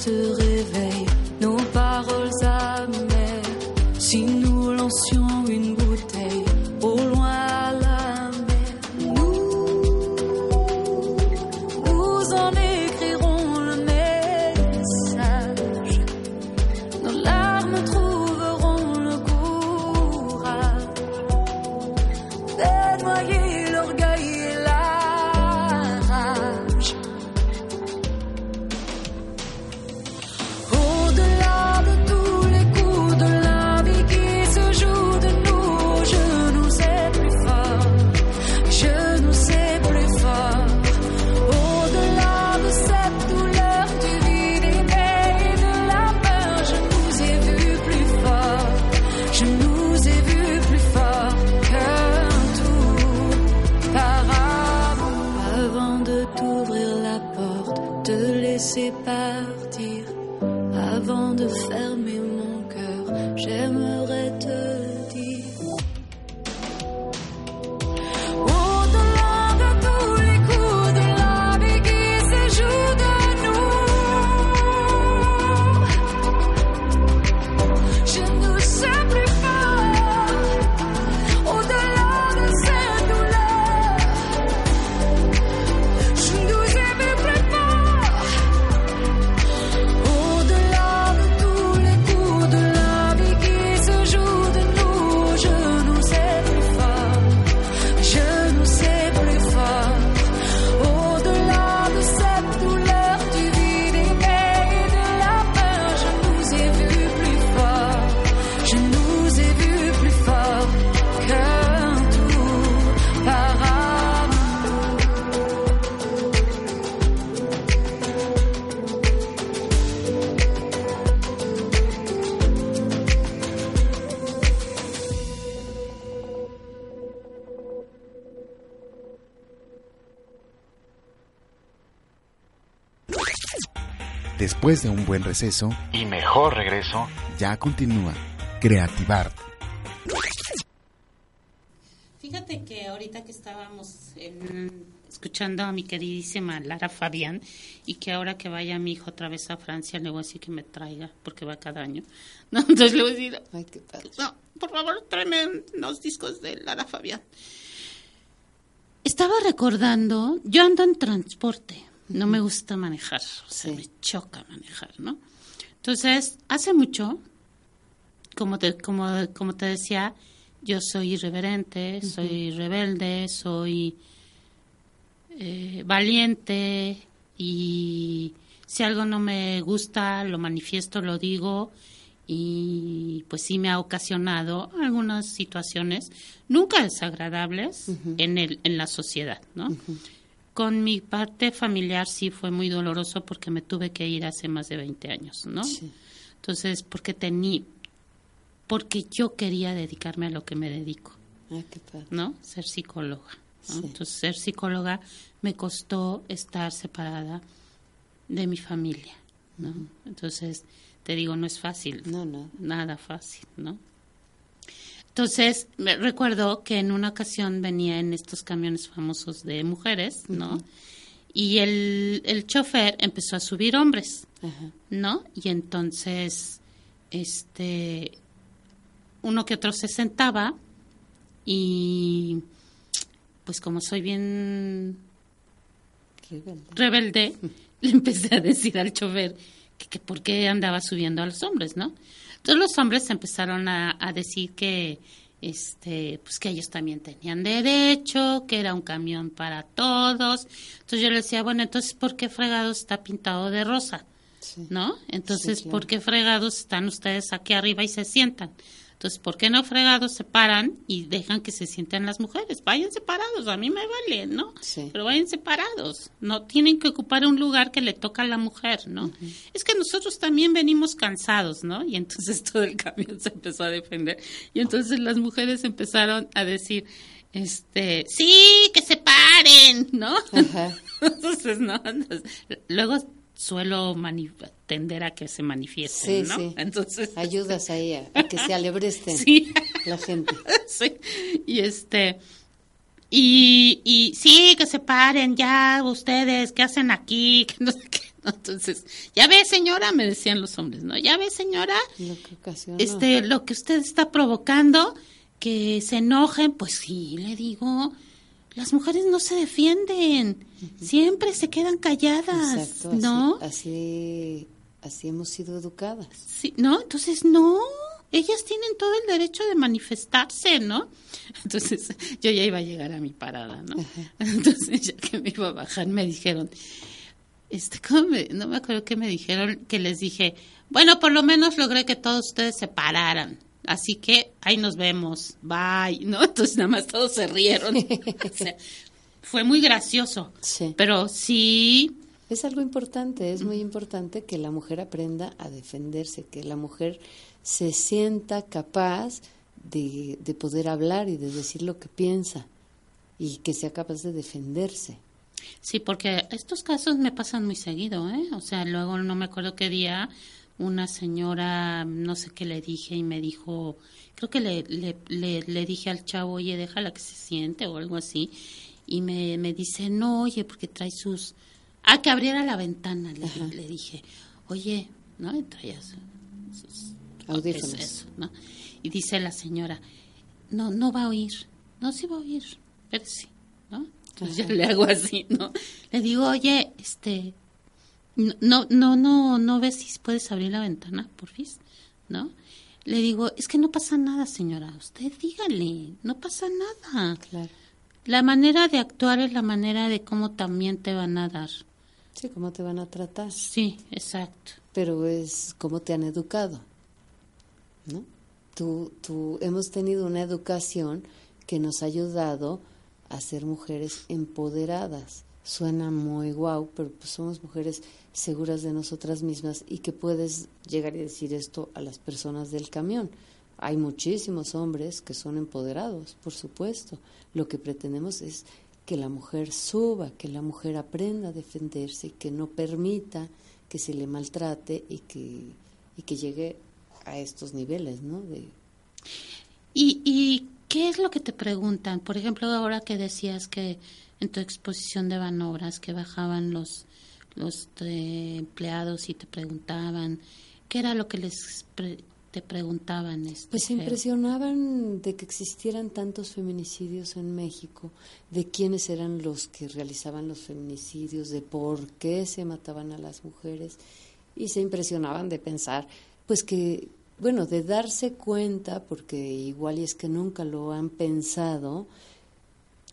serai de fermer buen receso y mejor regreso, ya continúa Creativar. Fíjate que ahorita que estábamos en- escuchando a mi queridísima Lara Fabián y que ahora que vaya mi hijo otra vez a Francia le voy a decir que me traiga porque va cada año. No, entonces le voy a decir, Ay, qué padre. no, por favor tráeme unos discos de Lara Fabián. Estaba recordando, yo ando en transporte, no me gusta manejar, o sea, Sí. me choca manejar, ¿no? Entonces, hace mucho, como te, como, como te decía, yo soy irreverente, soy rebelde, soy eh, valiente y si algo no me gusta, lo manifiesto, lo digo y pues sí me ha ocasionado algunas situaciones nunca desagradables en el en la sociedad, ¿no? Con mi parte familiar sí fue muy doloroso porque me tuve que ir hace más de 20 años, ¿no? Sí. Entonces, porque tenía porque yo quería dedicarme a lo que me dedico. Ah, qué padre. ¿no? Ser psicóloga. ¿no? Sí. Entonces, ser psicóloga me costó estar separada de mi familia, ¿no? Entonces, te digo, no es fácil. No, no. Nada fácil, ¿no? Entonces, me recuerdo que en una ocasión venía en estos camiones famosos de mujeres, ¿no? Y el, el chofer empezó a subir hombres. ¿no? Y entonces, este, uno que otro se sentaba y pues como soy bien Rebelde. rebelde, le empecé a decir al chofer que, que por qué andaba subiendo a los hombres, ¿no? Entonces los hombres empezaron a, a decir que este pues que ellos también tenían derecho, que era un camión para todos. Entonces yo le decía, bueno, entonces ¿por qué fregados está pintado de rosa? Sí. ¿No? Entonces, Sí, claro. ¿por qué fregados están ustedes aquí arriba y se sientan? Entonces, ¿por qué no fregados se paran y dejan que se sienten las mujeres? Vayan separados, a mí me vale, ¿no? Sí. Pero vayan separados, no tienen que ocupar un lugar que le toca a la mujer, ¿no? Es que nosotros también venimos cansados, ¿no? Y entonces todo el camión se empezó a defender. Y entonces las mujeres empezaron a decir, este, sí, que se paren, ¿no? Ajá. Entonces, ¿no? Entonces, luego suelo tender a que se manifiesten, Sí, ¿no? sí. Entonces, Ayudas ahí a, a que se alebresten sí. la gente. sí. Y este y, y sí, que se paren ya ustedes, ¿qué hacen aquí? Que no sé qué. Entonces, ya ve, señora, me decían los hombres, ¿no? Ya ve, señora, Lo que ocasionó. este lo que usted está provocando que se enojen, pues sí, le digo, las mujeres no se defienden, siempre se quedan calladas, Exacto, así, ¿no? así, así hemos sido educadas. Sí, ¿no? Entonces, no, ellas tienen todo el derecho de manifestarse, ¿no? Entonces, yo ya iba a llegar a mi parada, ¿no? Entonces, ya que me iba a bajar, me dijeron, este, ¿cómo me- no me acuerdo qué me dijeron, que les dije, bueno, por lo menos logré que todos ustedes se pararan. Así que ahí nos vemos, bye, ¿no? Entonces nada más todos se rieron. O sea, fue muy gracioso. Sí. Pero sí, Es algo importante, es muy importante que la mujer aprenda a defenderse, que la mujer se sienta capaz de, de poder hablar y de decir lo que piensa y que sea capaz de defenderse. Sí, porque estos casos me pasan muy seguido, ¿eh? O sea, luego no me acuerdo qué día una señora, no sé qué le dije y me dijo, creo que le, le, le, le dije al chavo, oye, déjala que se siente o algo así. Y me, me dice, no, oye, porque trae sus... Ah, que abriera la ventana, le, Ajá. le dije, oye, ¿no? Y traía su- sus Audífonos. es eso, ¿no? Y dice la señora, no, no va a oír. No, sí va a oír, pero sí, ¿no? Entonces yo le hago así, ¿no? Le digo, oye, este, no, no, no, no ves si puedes abrir la ventana, porfis, ¿no? Le digo, es que no pasa nada, señora. Usted dígale, no pasa nada. Claro. La manera de actuar es la manera de cómo también te van a dar. Sí, cómo te van a tratar, Sí, exacto. pero es cómo te han educado, ¿no? Tú, tú, hemos tenido una educación que nos ha ayudado a ser mujeres empoderadas. Suena muy guau, pero pues somos mujeres seguras de nosotras mismas y que puedes llegar y decir esto a las personas del camión. Hay muchísimos hombres que son empoderados, por supuesto. Lo que pretendemos es que la mujer suba, que la mujer aprenda a defenderse, que no permita que se le maltrate y que, y que llegue a estos niveles, ¿no? De, ¿Y, ¿Y qué es lo que te preguntan? Por ejemplo, ahora que decías que en tu exposición de Banobras que bajaban los, los eh, empleados y te preguntaban, ¿qué era lo que les pre- te preguntaban? Este, Pues se impresionaban de que existieran tantos feminicidios en México, de quiénes eran los que realizaban los feminicidios, de por qué se mataban a las mujeres y se impresionaban de pensar, pues que, bueno, de darse cuenta, porque igual y es que nunca lo han pensado,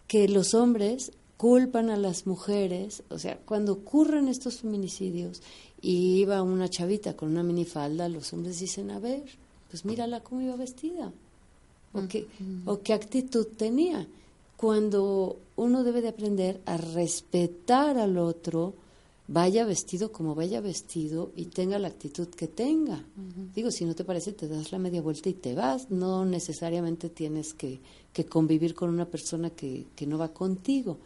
que los hombres culpan a las mujeres, o sea, cuando ocurren estos feminicidios y iba una chavita con una minifalda, los hombres dicen, a ver, pues mírala cómo iba vestida, o qué, o qué actitud tenía. Cuando uno debe de aprender a respetar al otro, vaya vestido como vaya vestido y tenga la actitud que tenga. Digo, si no te parece, te das la media vuelta y te vas. No necesariamente tienes que, que convivir con una persona que, que no va contigo.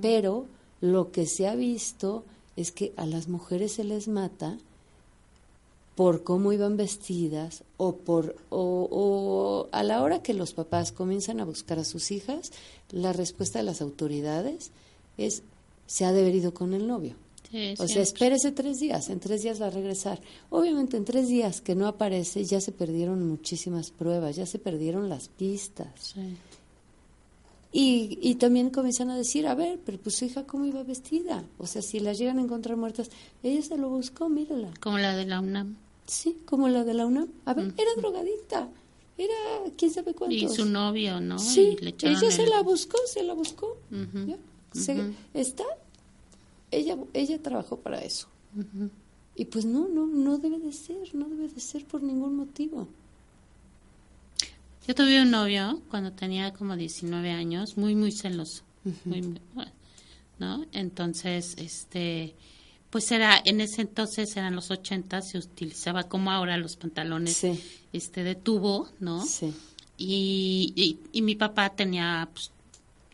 Pero lo que se ha visto es que a las mujeres se les mata por cómo iban vestidas o por o, o a la hora que los papás comienzan a buscar a sus hijas, la respuesta de las autoridades es se ha de haber ido con el novio. Sí, O sea, espérese tres días, en tres días va a regresar. Obviamente, en tres días que no aparece, ya se perdieron muchísimas pruebas, ya se perdieron las pistas. Sí. Y, y también comienzan a decir, a ver, pero pues su hija, ¿cómo iba vestida? O sea, si las llegan a encontrar muertas, ella se lo buscó, mírala. Como la de la UNAM. Sí, como la de la UNAM. A ver, era drogadicta, era quién sabe cuántos. Y su novio, ¿no? Sí, Y le ella se la buscó, se la buscó. Ujú, ¿ya? Se- está, ella, ella trabajó para eso. Y pues no, no, no debe de ser, no debe de ser por ningún motivo. Yo tuve un novio cuando tenía como 19 años, muy, muy celoso. muy, muy, bueno, ¿no? Entonces, este, pues era, en ese entonces eran los 80, se utilizaba como ahora los pantalones Sí. este de tubo, ¿no? Sí, y, y, y mi papá tenía pues,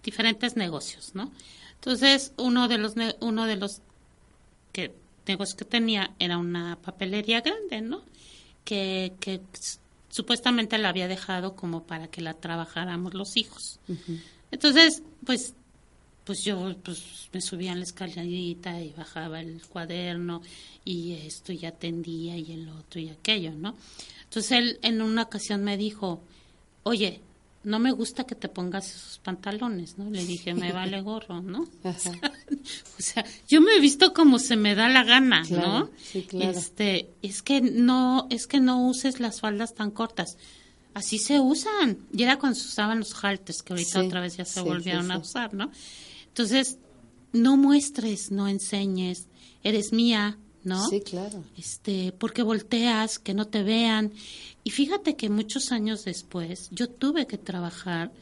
diferentes negocios, ¿no? Entonces, uno de los uno de los que negocios que tenía era una papelería grande, ¿no? Que, que supuestamente la había dejado como para que la trabajáramos los hijos. Entonces, pues pues yo pues me subía en la escalerita y bajaba el cuaderno y esto y atendía y el otro y aquello, ¿no? Entonces él en una ocasión me dijo, oye, no me gusta que te pongas esos pantalones, ¿no? Le dije, me vale gorro, ¿no? Ajá. O sea, yo me he visto como se me da la gana, Claro, ¿no? sí, claro. Este, es que no, es que no uses las faldas tan cortas. Así se usan. Y era cuando se usaban los halters, que ahorita Sí, otra vez ya se sí, volvieron a usar, ¿no? Entonces, no muestres, no enseñes, eres mía, ¿no? Sí, claro. este, porque volteas, que no te vean. Y fíjate que muchos años después yo tuve que trabajar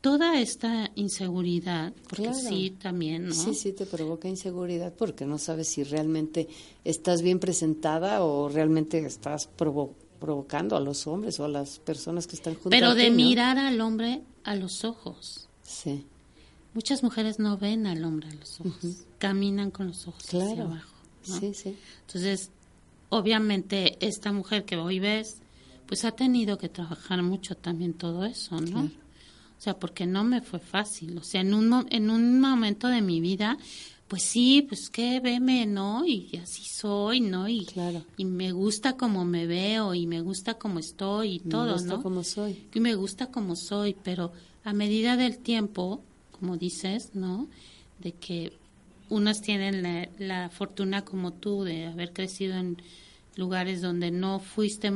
toda esta inseguridad, porque Claro. sí también, ¿no? Sí, sí, te provoca inseguridad porque no sabes si realmente estás bien presentada o realmente estás provo- provocando a los hombres o a las personas que están junto Pero a de mirar al hombre a los ojos. Sí, Muchas mujeres no ven al hombre a los ojos, caminan con los ojos hacia claro. abajo. ¿No? Sí, sí. Entonces, obviamente, esta mujer que hoy ves, pues ha tenido que trabajar mucho también todo eso, ¿no? Claro. O sea, porque no me fue fácil. O sea, en un, en un momento de mi vida, pues sí, pues que veme, ¿no? Y así soy, ¿no? Y, Claro. y me gusta como me veo y me gusta como estoy y todo, Me gusta ¿no? como soy. y me gusta como soy, pero a medida del tiempo, como dices, ¿no? De que unas tienen la, la fortuna como tú de haber crecido en lugares donde no fuiste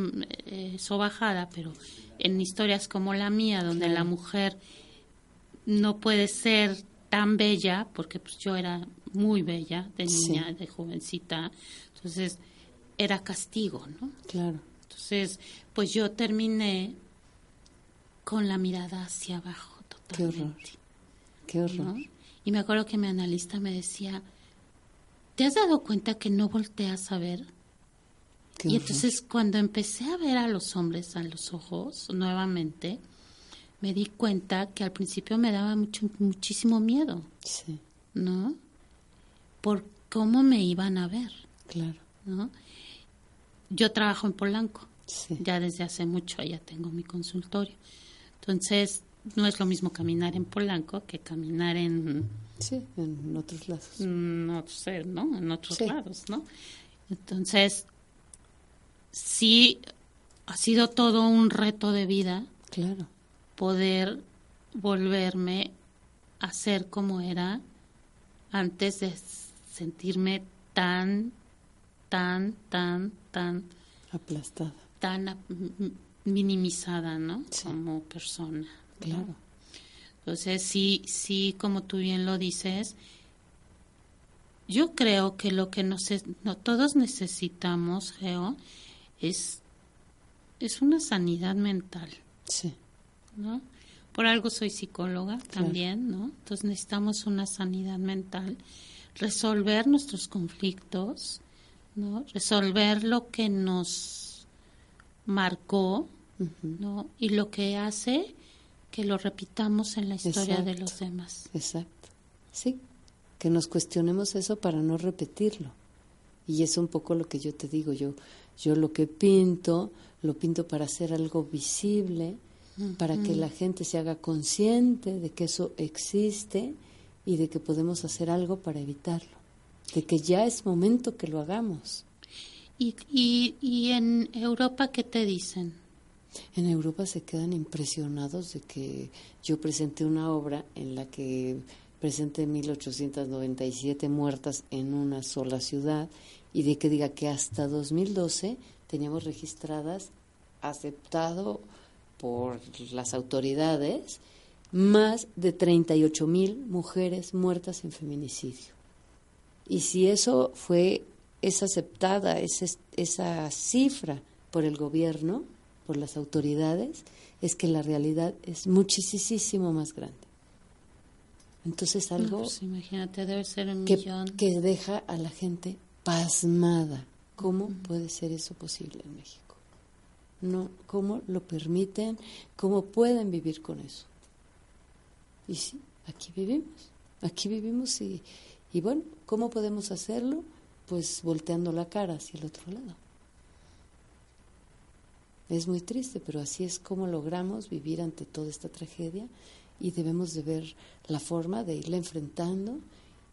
eh, sobajada, pero en historias como la mía, donde la mujer no puede ser tan bella, porque pues yo era muy bella de Sí. niña, de jovencita, entonces era castigo, ¿no? Claro. Entonces, pues yo terminé con la mirada hacia abajo Qué horror. totalmente. Qué horror. ¿no? Y me acuerdo que mi analista me decía, ¿te has dado cuenta que no volteas a ver? Y entonces cuando empecé a ver a los hombres a los ojos nuevamente, me di cuenta que al principio me daba mucho, muchísimo miedo, Sí, ¿no? Por cómo me iban a ver, claro. ¿no? Yo trabajo en Polanco. Sí. ya desde hace mucho allá tengo mi consultorio. Entonces, no es lo mismo caminar en Polanco que caminar en, Sí, en otros lados. mm, no sé, ¿no? En otros Sí. lados, ¿no? Entonces, sí, ha sido todo un reto de vida Claro. poder volverme a ser como era antes de sentirme tan, tan, tan, tan Aplastada. tan a- m- minimizada, ¿no? Sí. Como persona. Claro. Entonces, sí, sí, como tú bien lo dices, yo creo que lo que nos es- no, todos necesitamos, Geo, es, es una sanidad mental, Sí, ¿no? Por algo soy psicóloga también, ¿no? Entonces necesitamos una sanidad mental, resolver nuestros conflictos, ¿no? Resolver lo que nos marcó, ¿no? Y lo que hace que lo repitamos en la historia de los demás. exacto. Sí, que nos cuestionemos eso para no repetirlo. Y es un poco lo que yo te digo, yo, yo lo que pinto, lo pinto para hacer algo visible, para que la gente se haga consciente de que eso existe y de que podemos hacer algo para evitarlo, de que ya es momento que lo hagamos. ¿Y, y, y en Europa qué te dicen? En Europa se quedan impresionados de que yo presenté una obra en la que presenté 1897 muertas en una sola ciudad y de que diga que hasta 2012 teníamos registradas, aceptado por las autoridades, más de 38 mil mujeres muertas en feminicidio. Y si eso fue, es aceptada, esa, esa cifra por el gobierno, por las autoridades, es que la realidad es muchísimo más grande. Entonces algo pues imagínate, debe ser un que, millón. que deja a la gente pasmada. ¿Cómo puede ser eso posible en México? No, ¿Cómo lo permiten? ¿Cómo pueden vivir con eso? Y sí, aquí vivimos, aquí vivimos y, y bueno, ¿cómo podemos hacerlo? Pues volteando la cara hacia el otro lado. Es muy triste, pero así es como logramos vivir ante toda esta tragedia y debemos de ver la forma de irla enfrentando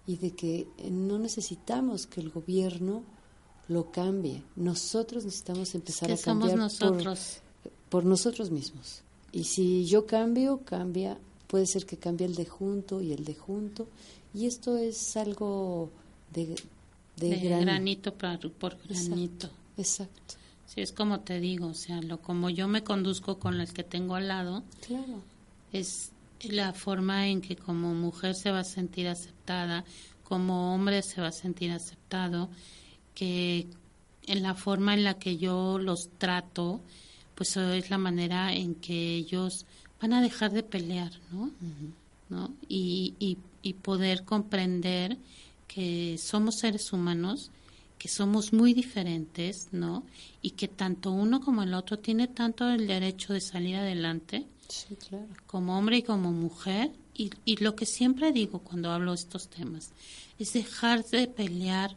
y de que eh, no necesitamos que el gobierno lo cambie. Nosotros necesitamos empezar a cambiar nosotros. Por, por nosotros mismos. Y si yo cambio, cambia, puede ser que cambie el de junto y el de junto. Y esto es algo de, de, de gran- granito por, por granito. Exacto, Sí, es como te digo, o sea, lo como yo me conduzco con el que tengo al lado, claro. es la forma en que como mujer se va a sentir aceptada, como hombre se va a sentir aceptado, que en la forma en la que yo los trato, pues eso es la manera en que ellos van a dejar de pelear, ¿no? ¿No? Y, y, y poder comprender que somos seres humanos, que somos muy diferentes, ¿no? Y que tanto uno como el otro tiene tanto el derecho de salir adelante, Sí, claro. como hombre y como mujer. Y, y lo que siempre digo cuando hablo de estos temas es dejar de pelear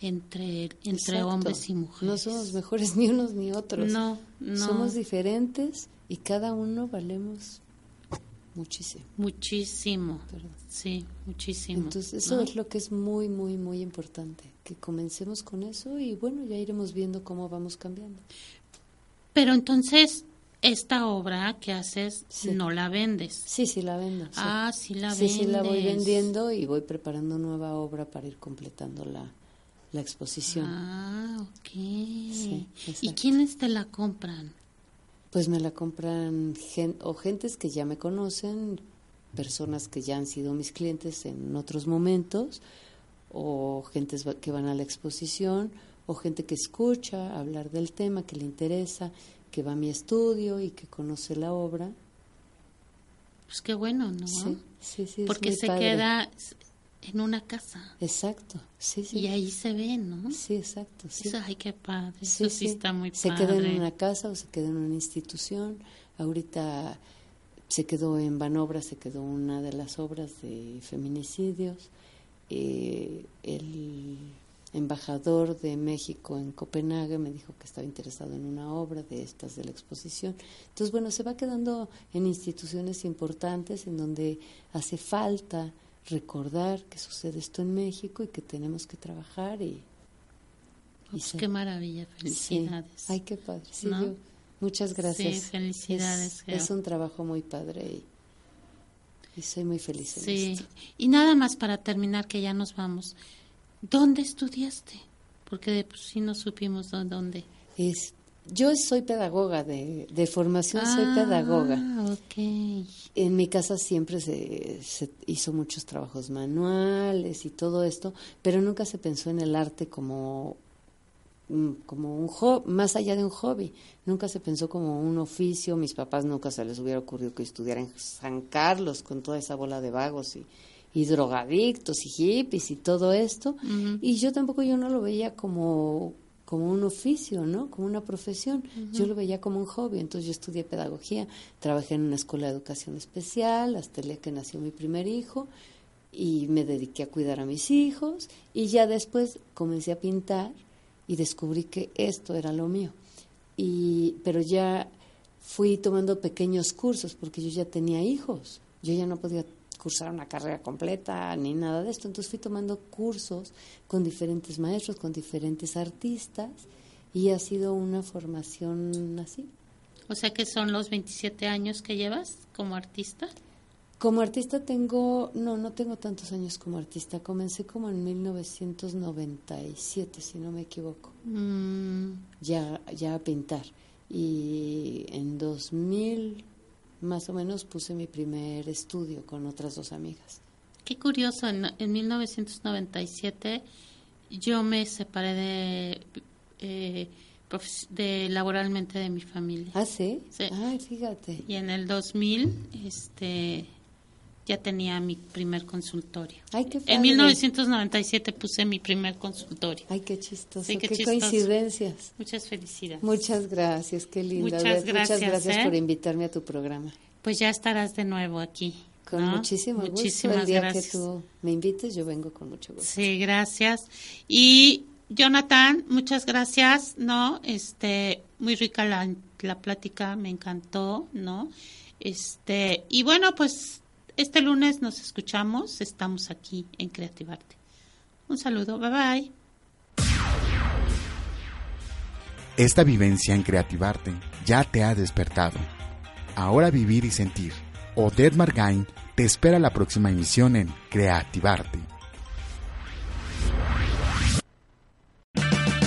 entre, entre Exacto. hombres y mujeres. No somos mejores ni unos ni otros. No, no. Somos diferentes y cada uno valemos muchísimo. Muchísimo. Sí, muchísimo. Entonces eso ¿no? es lo que es muy, muy, muy importante, que comencemos con eso y bueno, ya iremos viendo cómo vamos cambiando. Pero entonces, esta obra que haces Sí. no la vendes. Sí, sí la vendo. sí. Ah, sí la sí, sí la voy vendes. vendiendo y voy preparando nueva obra para ir completando la, la exposición. Ah, ok. Sí, ¿Y quiénes te la compran? Pues me la compran gen- o gentes que ya me conocen, personas que ya han sido mis clientes en otros momentos, o gentes que van a la exposición, o gente que escucha hablar del tema, que le interesa, que va a mi estudio y que conoce la obra. Pues qué bueno, ¿no? Sí, sí, Porque se padre. queda en una casa Exacto, sí, sí. y ahí se ve, ¿no? Sí, exacto. Sí. Eso, ay, qué padre. Sí, Eso sí, sí. está muy se padre. queda en una casa o se queda en una institución. Ahorita se quedó en Banobra, se quedó una de las obras de feminicidios. Eh, el embajador de México en Copenhague me dijo que estaba interesado en una obra de estas de la exposición. Entonces, bueno, se va quedando en instituciones importantes en donde hace falta recordar que sucede esto en México y que tenemos que trabajar y, Pues qué maravilla, felicidades. Sí. Ay, qué padre. Sí, ¿No? yo- muchas gracias. Sí, felicidades, Es, es un trabajo muy padre y, y soy muy feliz en Sí. esto. Y nada más para terminar, que ya nos vamos. ¿Dónde estudiaste? Porque pues, sí no supimos dó- dónde. Es, Yo soy pedagoga, de, de formación soy pedagoga. Ah, ok. En mi casa siempre se, se hizo muchos trabajos manuales y todo esto, pero nunca se pensó en el arte como, como un hobby, más allá de un hobby. Nunca se pensó como un oficio. Mis papás nunca se les hubiera ocurrido que estudiaran en San Carlos con toda esa bola de vagos y, y drogadictos y hippies y todo esto. Y yo tampoco yo no lo veía como como un oficio, ¿no? Como una profesión. Yo lo veía como un hobby. Entonces yo estudié pedagogía, trabajé en una escuela de educación especial hasta el día que nació mi primer hijo y me dediqué a cuidar a mis hijos y ya después comencé a pintar y descubrí que esto era lo mío. Y pero ya fui tomando pequeños cursos porque yo ya tenía hijos. Yo ya no podía cursar una carrera completa ni nada de esto. Entonces fui tomando cursos con diferentes maestros, con diferentes artistas y ha sido una formación así. O sea que son los 27 años que llevas como artista. Como artista tengo, no, no tengo tantos años como artista. Comencé como en 1997, si no me equivoco, Mm, ya, ya a pintar. Y en 2000, más o menos, puse mi primer estudio con otras dos amigas. qué curioso, en, en 1997 yo me separé de, eh, de laboralmente de mi familia. ¿Ah, sí? Sí. Ay, fíjate. Y en el 2000 este, ya tenía mi primer consultorio. Ay, qué padre. En 1997 puse mi primer consultorio. Ay, qué chistoso. Sí, qué qué, chistoso. coincidencias. Muchas felicidades. Muchas gracias, qué linda. Muchas Muchas gracias, gracias ¿eh? por invitarme a tu programa. Pues ya estarás de nuevo aquí. Con ¿no? muchísimo Muchísimas gusto. El día gracias. que tú me invites, yo vengo con mucho gusto. Sí, gracias. Y Jonathan, muchas gracias, ¿no? Este, muy rica la, la plática, me encantó, ¿no? Este, y bueno, pues este lunes nos escuchamos, estamos aquí en Creativarte. Un saludo, bye bye. Esta vivencia en Creativarte ya te ha despertado. Ahora vivir y sentir. Odette Margain te espera la próxima emisión en Creativarte.